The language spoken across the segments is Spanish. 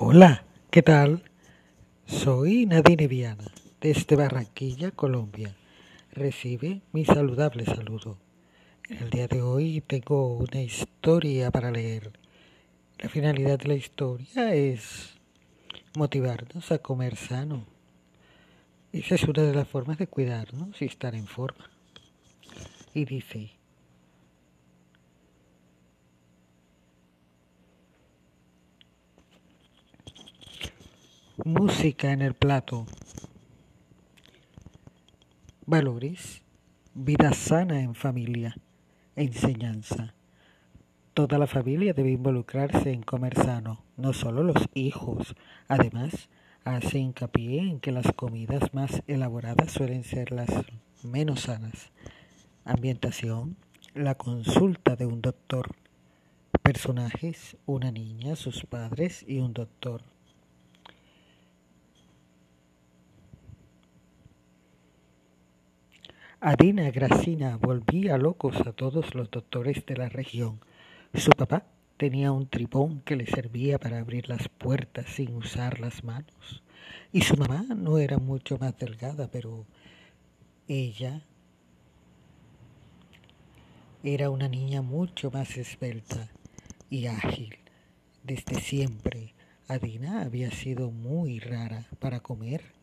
Hola, ¿qué tal? Soy Nadine Viana, desde Barranquilla, Colombia. Recibe mi saludable saludo. En el día de hoy tengo una historia para leer. La finalidad de la historia es motivarnos a comer sano. Esa es una de las formas de cuidarnos y estar en forma. Y dice, Música en el plato. Valores. Vida sana en familia. Enseñanza. Toda la familia debe involucrarse en comer sano, no solo los hijos. Además, hace hincapié en que las comidas más elaboradas suelen ser las menos sanas. Ambientación. La consulta de un doctor. Personajes. Una niña, sus padres y un doctor. Adina Gracina volvía locos a todos los doctores de la región. Su papá tenía un tripón que le servía para abrir las puertas sin usar las manos. Y su mamá no era mucho más delgada, pero ella era una niña mucho más esbelta y ágil. Desde siempre, Adina había sido muy rara para comer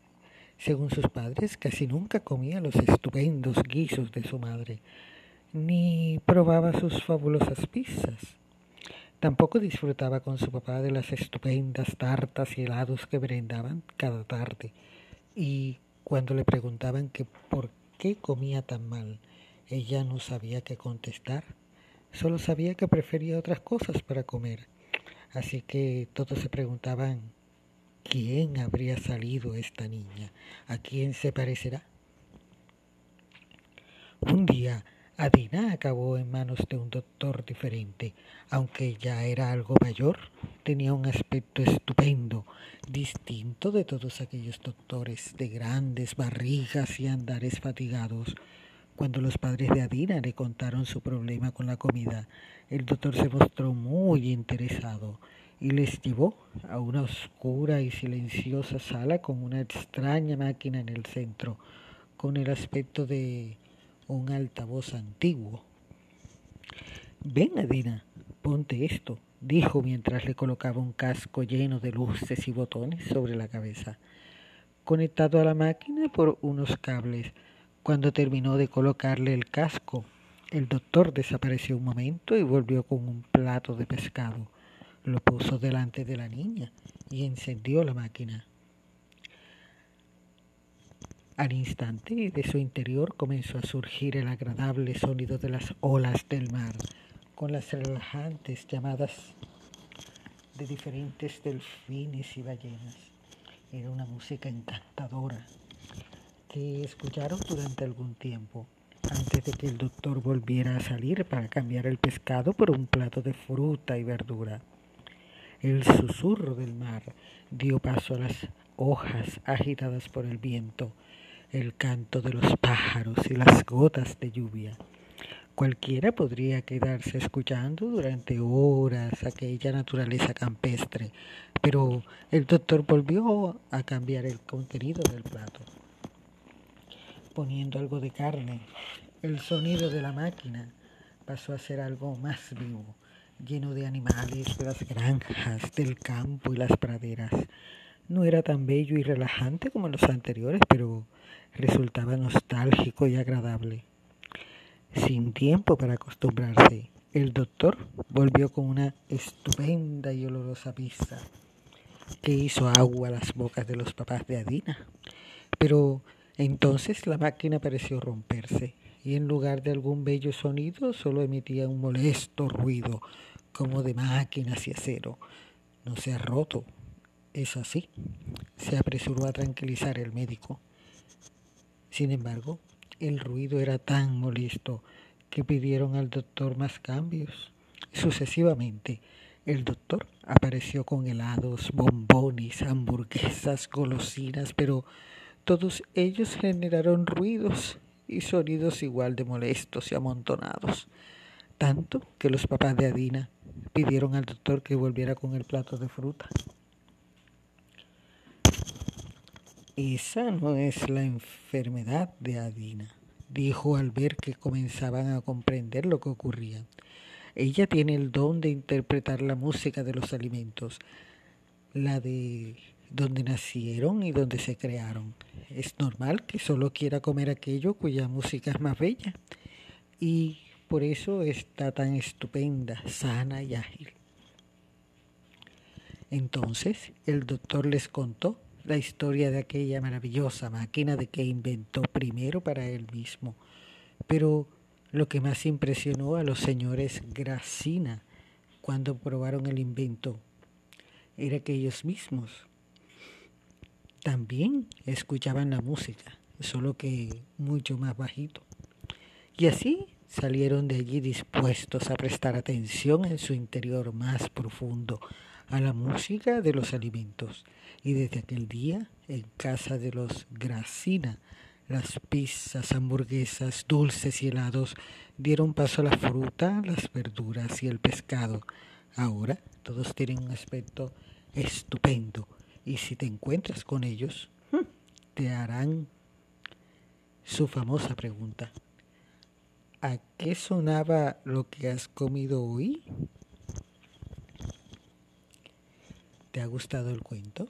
según sus padres, casi nunca comía los estupendos guisos de su madre, ni probaba sus fabulosas pizzas. Tampoco disfrutaba con su papá de las estupendas tartas y helados que brindaban cada tarde. Y cuando le preguntaban que por qué comía tan mal, ella no sabía qué contestar. Solo sabía que prefería otras cosas para comer. Así que todos se preguntaban quién habría salido esta niña, a quién se parecerá. Un día, Adina acabó en manos de un doctor diferente. Aunque ya era algo mayor, tenía un aspecto estupendo, distinto de todos aquellos doctores de grandes barrigas y andares fatigados. Cuando los padres de Adina le contaron su problema con la comida, el doctor se mostró muy interesado y les llevó a una oscura y silenciosa sala con una extraña máquina en el centro, con el aspecto de un altavoz antiguo. Ven, Adina, ponte esto, dijo mientras le colocaba un casco lleno de luces y botones sobre la cabeza, conectado a la máquina por unos cables. Cuando terminó de colocarle el casco, el doctor desapareció un momento y volvió con un plato de pescado lo puso delante de la niña y encendió la máquina. Al instante de su interior comenzó a surgir el agradable sonido de las olas del mar, con las relajantes llamadas de diferentes delfines y ballenas. Era una música encantadora que escucharon durante algún tiempo, antes de que el doctor volviera a salir para cambiar el pescado por un plato de fruta y verdura. El susurro del mar dio paso a las hojas agitadas por el viento, el canto de los pájaros y las gotas de lluvia. Cualquiera podría quedarse escuchando durante horas aquella naturaleza campestre, pero el doctor volvió a cambiar el contenido del plato, poniendo algo de carne. El sonido de la máquina pasó a ser algo más vivo lleno de animales de las granjas, del campo y las praderas. No era tan bello y relajante como los anteriores, pero resultaba nostálgico y agradable. Sin tiempo para acostumbrarse, el doctor volvió con una estupenda y olorosa pizza que hizo agua a las bocas de los papás de Adina. Pero entonces la máquina pareció romperse y en lugar de algún bello sonido solo emitía un molesto ruido como de máquinas y acero. No se ha roto. Es así. Se apresuró a tranquilizar el médico. Sin embargo, el ruido era tan molesto que pidieron al doctor más cambios. Sucesivamente, el doctor apareció con helados, bombones, hamburguesas, golosinas, pero todos ellos generaron ruidos y sonidos igual de molestos y amontonados, tanto que los papás de Adina pidieron al doctor que volviera con el plato de fruta. Esa no es la enfermedad de Adina, dijo al ver que comenzaban a comprender lo que ocurría. Ella tiene el don de interpretar la música de los alimentos, la de donde nacieron y donde se crearon. Es normal que solo quiera comer aquello cuya música es más bella y por eso está tan estupenda, sana y ágil. Entonces el doctor les contó la historia de aquella maravillosa máquina de que inventó primero para él mismo. Pero lo que más impresionó a los señores Gracina cuando probaron el invento era que ellos mismos también escuchaban la música, solo que mucho más bajito. Y así salieron de allí dispuestos a prestar atención en su interior más profundo a la música de los alimentos. Y desde aquel día, en casa de los Gracina, las pizzas, hamburguesas, dulces y helados dieron paso a la fruta, las verduras y el pescado. Ahora todos tienen un aspecto estupendo y si te encuentras con ellos, te harán su famosa pregunta. ¿A qué sonaba lo que has comido hoy? ¿Te ha gustado el cuento?